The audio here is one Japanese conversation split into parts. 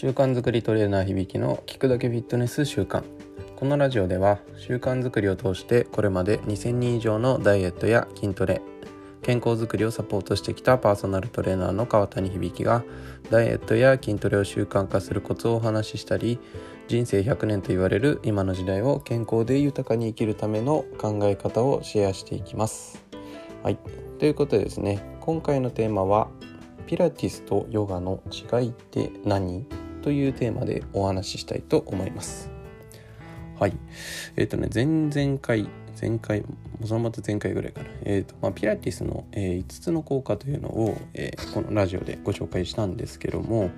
習慣づくりトレーナー響きの聞くだけフィットネス習慣このラジオでは習慣づくりを通してこれまで2000人以上のダイエットや筋トレ健康づくりをサポートしてきたパーソナルトレーナーの川谷響がダイエットや筋トレを習慣化するコツをお話ししたり人生100年と言われる今の時代を健康で豊かに生きるための考え方をシェアしていきます。はい、ということでですね今回のテーマはピラティスとヨガの違いって何？というテーマでお話ししたいと思います。はい。えっ、ー、とね、前々回、前回、そのまた前回ぐらいかな。えっ、ー、と、まあ、ピラティスの、えー、5つの効果というのを、え、このラジオでご紹介したんですけども、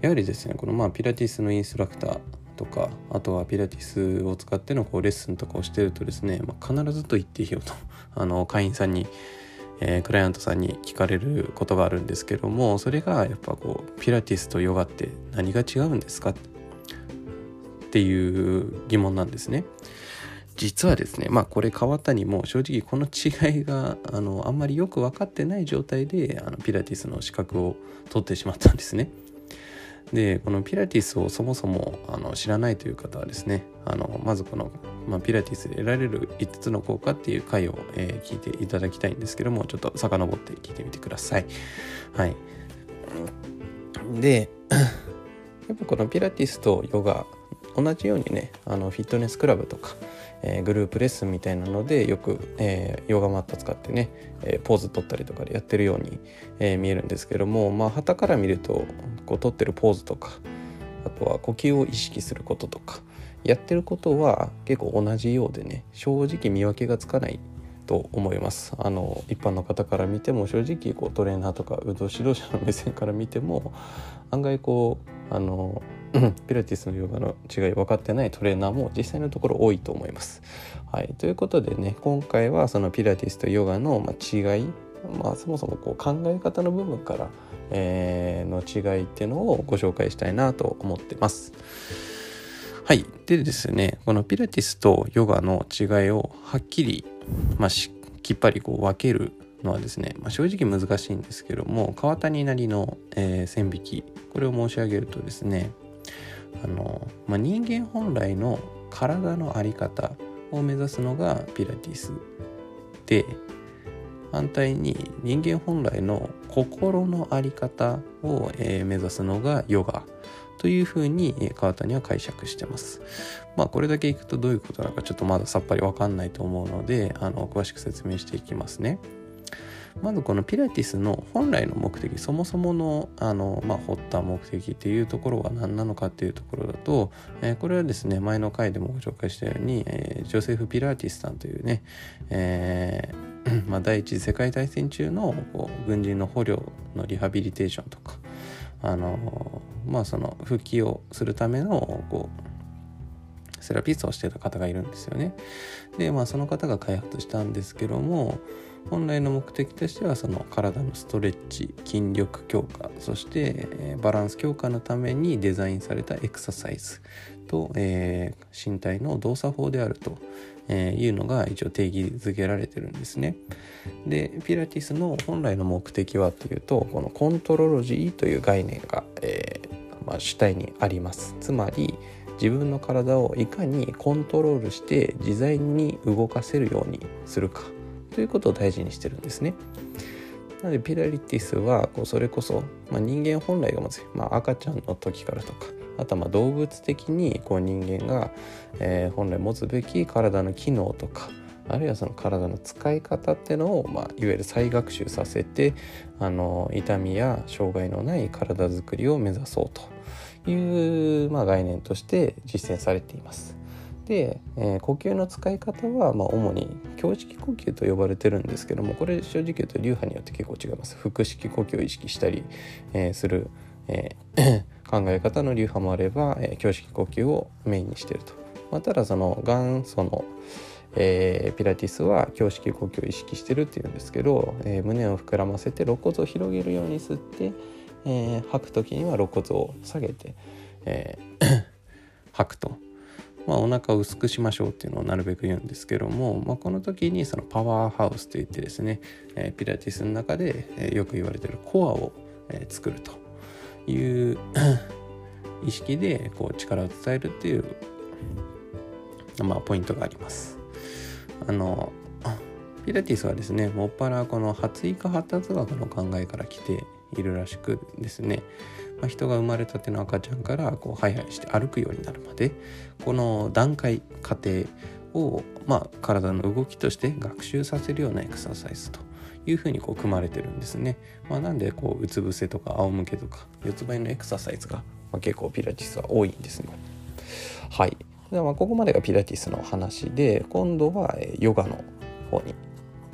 やはりですね、このまあピラティスのインストラクターとか、あとはピラティスを使ってのこうレッスンとかをしてるとですね、まあ、必ずと言っていいよと、あの、会員さんに、えー、クライアントさんに聞かれることがあるんですけどもそれがやっぱこうピラティスとヨガって何が違うんですかっていう疑問なんですね。実はですねまあこれ変わったにも正直この違いがあのあんまりよく分かってない状態であのピラティスの資格を取ってしまったんですね。でこのピラティスをそもそもあの知らないという方はですねあのまずこの、まあ、ピラティスで得られる5つの効果っていう回を、えー、聞いていただきたいんですけどもちょっと遡って聞いてみてください。はい、で やっぱこのピラティスとヨガ同じようにねあのフィットネスクラブとかえー、グループレッスンみたいなのでよく、えー、ヨガマット使ってね、えー、ポーズ取ったりとかでやってるように、え見えるんですけどもまあ旗から見るとこう取ってるポーズとかあとは呼吸を意識することとかやってることは結構同じようでね正直見分けがつかないと思います。あの一般の方から見ても正直こうトレーナーとか運動指導者の目線から見ても案外こうあのピラティスのヨガの違い分かってないトレーナーも実際のところ多いと思います。はい、ということでね今回はそのピラティスとヨガの違い、まあ、そもそもこう考え方の部分から、えー、の違いっていうのをご紹介したいなと思ってます。はい。でですね、このピラティスとヨガの違いをはっきり、まあ、きっぱりこう分けるのはですね、まあ、正直難しいんですけども川谷なりの、えー、線引きこれを申し上げるとですねあの、まあ、人間本来の体の在り方を目指すのがピラティスで反対に人間本来の心の在り方を、え、目指すのがヨガというふうに川谷は解釈してます。まあこれだけいくとどういうことなのかちょっとまださっぱりわかんないと思うのであの詳しく説明していきますね。まずこのピラティスの本来の目的そもそものあの、まあ、発端目的っていうところは何なのかっていうところだと、えー、これはですね前の回でもご紹介したように、えー、ジョセフ・ピラティスさんというね、えー まあ、第一次世界大戦中のこう軍人の捕虜のリハビリテーションとかあのまあその復帰をするためのこうセラピストをしてた方がいるんですよね。でまあその方が開発したんですけども本来の目的としてはその体のストレッチ筋力強化そして、バランス強化のためにデザインされたエクササイズと、えー、身体の動作法であると、えいうのが一応定義づけられてるんですね。でピラティスの本来の目的はというとこのコントロロジーという概念が、えー、まあ、主体にあります。つまり自分の体をいかにコントロールして自在に動かせるようにするかということを大事にしてるんですね。なのでピラリティスはこうそれこそ、まあ、人間本来がまず、まあ、赤ちゃんの時からとかあとはま動物的にこう人間が、えー、本来持つべき体の機能とかあるいはその体の使い方っていうのを、まあ、いわゆる再学習させてあの痛みや障害のない体づくりを目指そうという、まあ、概念として実践されています。で、えー、呼吸の使い方は、まあ、主に胸式呼吸と呼ばれてるんですけどもこれ正直言うと流派によって結構違います。腹式呼吸を意識したり、えー、する、えー、考え方の流派もあれば、えー、胸式呼吸をメインにしてると、まあ、ただその元祖のえー、ピラティスは胸式呼吸を意識してるっていうんですけど、えー、胸を膨らませて肋骨を広げるように吸って、えー、吐く時には肋骨を下げて、え 吐くと。まあ、お腹を薄くしましょうっていうのをなるべく言うんですけども、まあ、この時にそのパワーハウスといってですね、え、ピラティスの中で、よく言われてるコアを、作るという 意識でこう力を伝えるっていう、まあ、ポイントがあります。あのピラティスはですねもっぱらこの発育発達学の考えから来ているらしくですね、まあ、人が生まれたての赤ちゃんからこうハイハイして歩くようになるまでこの段階過程を、まあ、体の動きとして学習させるようなエクササイズというふうにこう組まれてるんですね。まあ、なんでこううつ伏せとか仰向けとか四つ倍のエクササイズが、ま、結構ピラティスは多いんですね。はい。ではまここまでがピラティスの話で今度はヨガの方に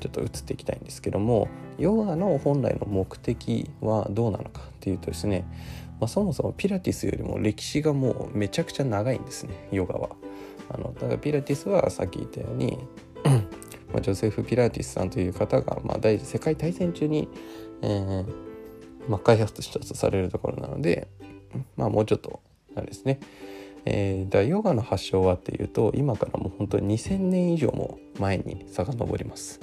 ちょっと移っていきたいんですけどもヨガの本来の目的はどうなのかっていうとですね、まあ、そもそもピラティスよりも歴史がもうめちゃくちゃ長いんですねヨガは。あのだからピラティスはさっき言ったように ま、ジョセフ・ピラティスさんという方が、まあ、第世界大戦中に、えーまあ、開発したとされるところなので、まあ、もうちょっとあれですねえー、だヨガの発祥はっていうと今からもう本当に2000年以上も前に遡ります。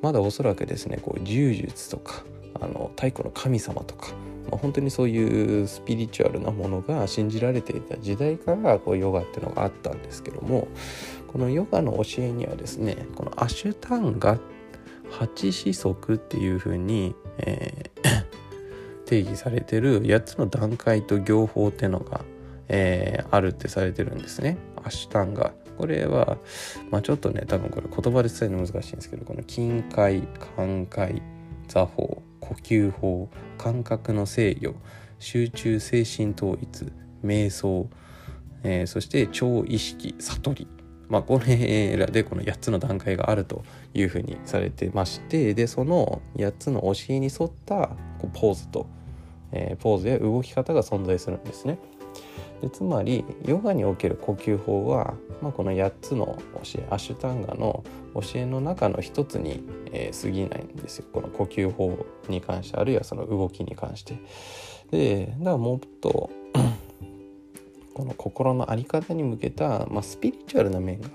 まだおそらくですねこう柔術とかあの太古の神様とか、まあ、本当にそういうスピリチュアルなものが信じられていた時代からこうヨガっていうのがあったんですけどもこのヨガの教えにはですねこのアシュタンガ八子則っていうふうに、えー 定義されてる8つの段階と行法っていうのがえー、あるってされてるんですね。アシュタンガこれは、まあ、ちょっとね多分これ言葉で伝えるの難しいんですけどこの近海寛解座法呼吸法感覚の制御集中精神統一瞑想、えー、そして超意識悟りまあ、これらでこの8つの段階があるというふうにされてましてでその8つの教えに沿ったこうポーズと、えー、ポーズや動き方が存在するんですね。でつまりヨガにおける呼吸法は、まあ、この8つの教えアシュタンガの教えの中の一つに、えー、過ぎないんですよこの呼吸法に関してあるいはその動きに関して。でだからもっと この心の在り方に向けた、まあ、スピリチュアルな面が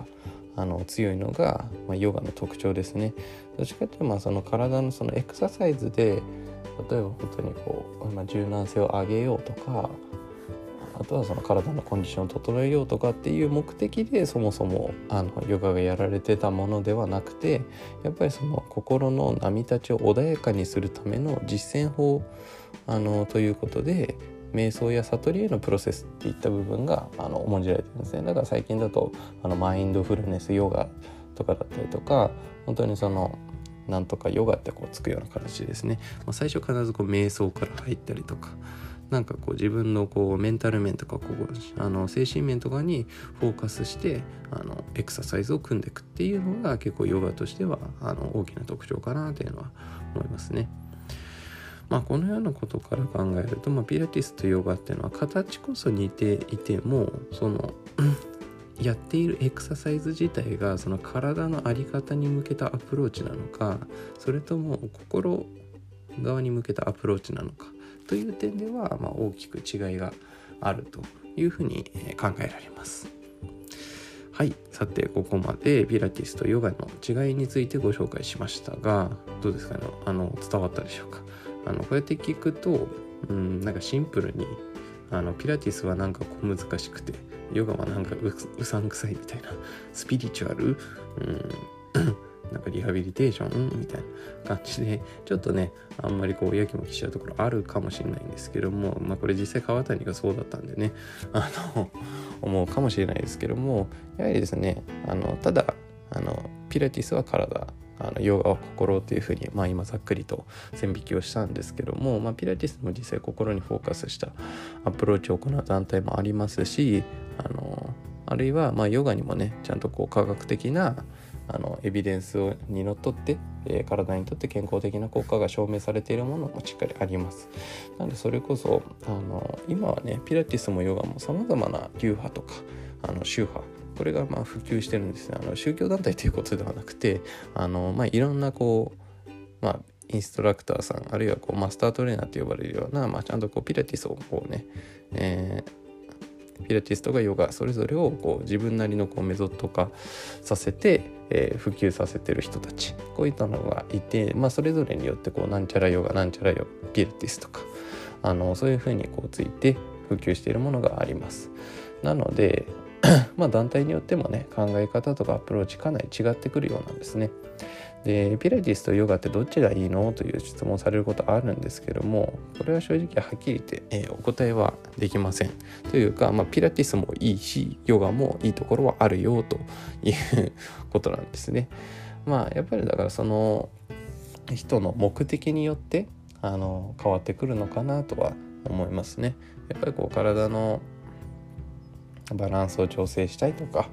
あの強いのが、まあ、ヨガの特徴ですね。どっちかというとまあその体のそのエクササイズで例えば本当にこう、まあ、柔軟性を上げようとかあとはその体のコンディションを整えようとかっていう目的でそもそもあのヨガがやられてたものではなくてやっぱりその心の波立ちを穏やかにするための実践法あのということで瞑想や悟りへのプロセスっていった部分があの重んじられてるんですね。だから最近だとあのマインドフルネスヨガとかだったりとか本当にそのなんとかヨガってこうつくような形ですね、まあ、最初必ずこう瞑想から入ったりとかなんかこう自分のこうメンタル面とかこうあの精神面とかにフォーカスしてあのエクササイズを組んでいくっていうのが結構ヨガとしてはあの大きな特徴かなというのは思いますね。まあ、このようなことから考えると、まあ、ピラティスとヨガっていうのは形こそ似ていてもそのやっているエクササイズ自体がその体の在り方に向けたアプローチなのかそれとも心側に向けたアプローチなのかという点では、まあ、大きく違いがあるというふうに考えられます。はい。さて、ここまでピラティスとヨガの違いについてご紹介しましたが、どうですかね？あの、伝わったでしょうか？あの、こうやって聞くと、うん、なんかシンプルに、あの、ピラティスはなんかこう難しくて、ヨガはなんかうさんくさいみたいな、スピリチュアル、うん。なんかリハビリテーション？みたいな感じで、ちょっとね、あんまりこう、やきもきしちゃうところあるかもしれないんですけども、まあこれ実際川谷がそうだったんでね、あの、思うかもしれないですけども、やはりですね、あの、ただ、あの、ピラティスは体、あのヨガは心というふうに、まあ、今ざっくりと線引きをしたんですけども、まあ、ピラティスも実際心にフォーカスしたアプローチを行う団体もありますしあのあるいはまあヨガにもねちゃんとこう科学的なあのエビデンスにのっとって、えー、体にとって健康的な効果が証明されているものもしっかりあります。なのでそれこそあの今はねピラティスもヨガもさまざまな流派とかあの宗派これがまあ普及してるんですね。あの宗教団体ということではなくてあの、まあ、いろんなこう、まあ、インストラクターさんあるいはこうマスタートレーナーと呼ばれるような、まあ、ちゃんとこうピラティスをこうね、えーピラティスとかヨガそれぞれをこう自分なりのこうメソッド化させて、えー、普及させてる人たち。こういったのがいて、まあ、それぞれによってこうなんちゃらヨガなんちゃらヨガピラティスとかあのそういうふうにこうついて普及しているものがあります。なので まあ団体によってもね考え方とかアプローチかなり違ってくるようなんですね。でピラティスとヨガってどっちがいいのという質問されることあるんですけどもこれは正直はっきり言って、えー、お答えはできません。というか、まあ、ピラティスもいいしヨガもいいところはあるよということなんですね。まあやっぱりだからその人の目的によってあの変わってくるのかなとは思いますね。やっぱりこう体のバランスを調整したいとか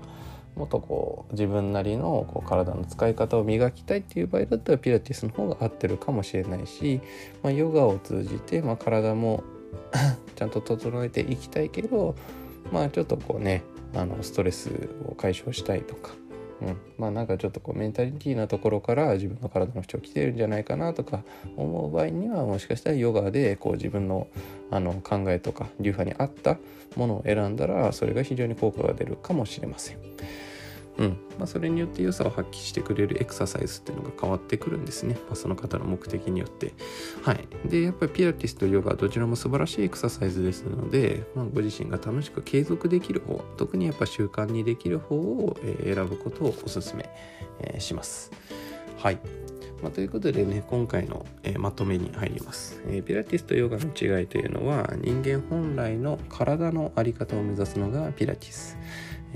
もっとこう自分なりのこう体の使い方を磨きたいっていう場合だったらピラティスの方が合ってるかもしれないし、まあ、ヨガを通じて、まあ、体も ちゃんと整えていきたいけどまあちょっとこうねあのストレスを解消したいとかうん、まあなんかちょっとこうメンタリティーなところから自分の体の不調来てるんじゃないかなとか思う場合にはもしかしたらヨガでこう自分のあの考えとか流派に合ったものを選んだらそれが非常に効果が出るかもしれません。うん。まあ、それによって良さを発揮してくれるエクササイズっていうのが変わってくるんですね、まあ、その方の目的によって。はい、でやっぱりピラティスとヨガどちらも素晴らしいエクササイズですので、まあ、ご自身が楽しく継続できる方特にやっぱ習慣にできる方を、選ぶことをお勧め、します。はい。まあ、ということでね今回の、え、まとめに入ります、え、ピラティスとヨガの違いというのは人間本来の体の在り方を目指すのがピラティス。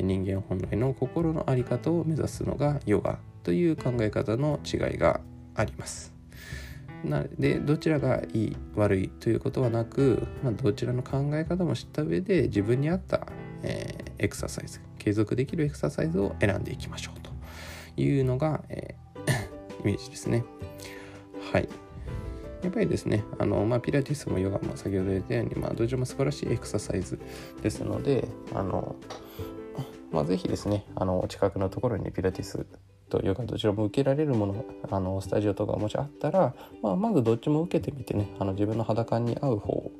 人間本来の心の在り方を目指すのがヨガという考え方の違いがあります。なでどちらがいい悪いということはなく、まあ、どちらの考え方も知った上で自分に合った、えー、エクササイズ継続できるエクササイズを選んでいきましょうというのが、えー、イメージですね。はいやっぱりですねあの、まあ、ピラティスもヨガも先ほど言ったように、まあ、どちらも素晴らしいエクササイズですのであのまあ、ぜひですねあの近くのところにピラティスとヨガどちらも受けられるものあのスタジオとかもしあったら、まあ、まずどっちも受けてみてねあの自分の肌感に合う方を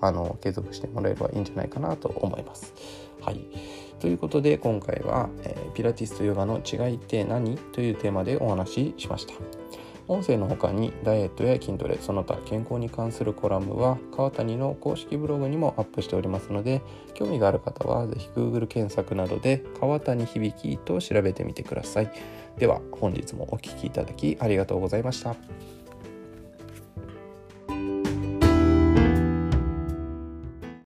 あの継続してもらえればいいんじゃないかなと思います。はい、ということで今回は、えー、ピラティスとヨガの違いって何？というテーマでお話ししました。音声の他にダイエットや筋トレその他健康に関するコラムは川谷の公式ブログにもアップしておりますので興味がある方は是非 Google 検索などで川谷響と調べてみてください。では本日もお聴きいただきありがとうございました。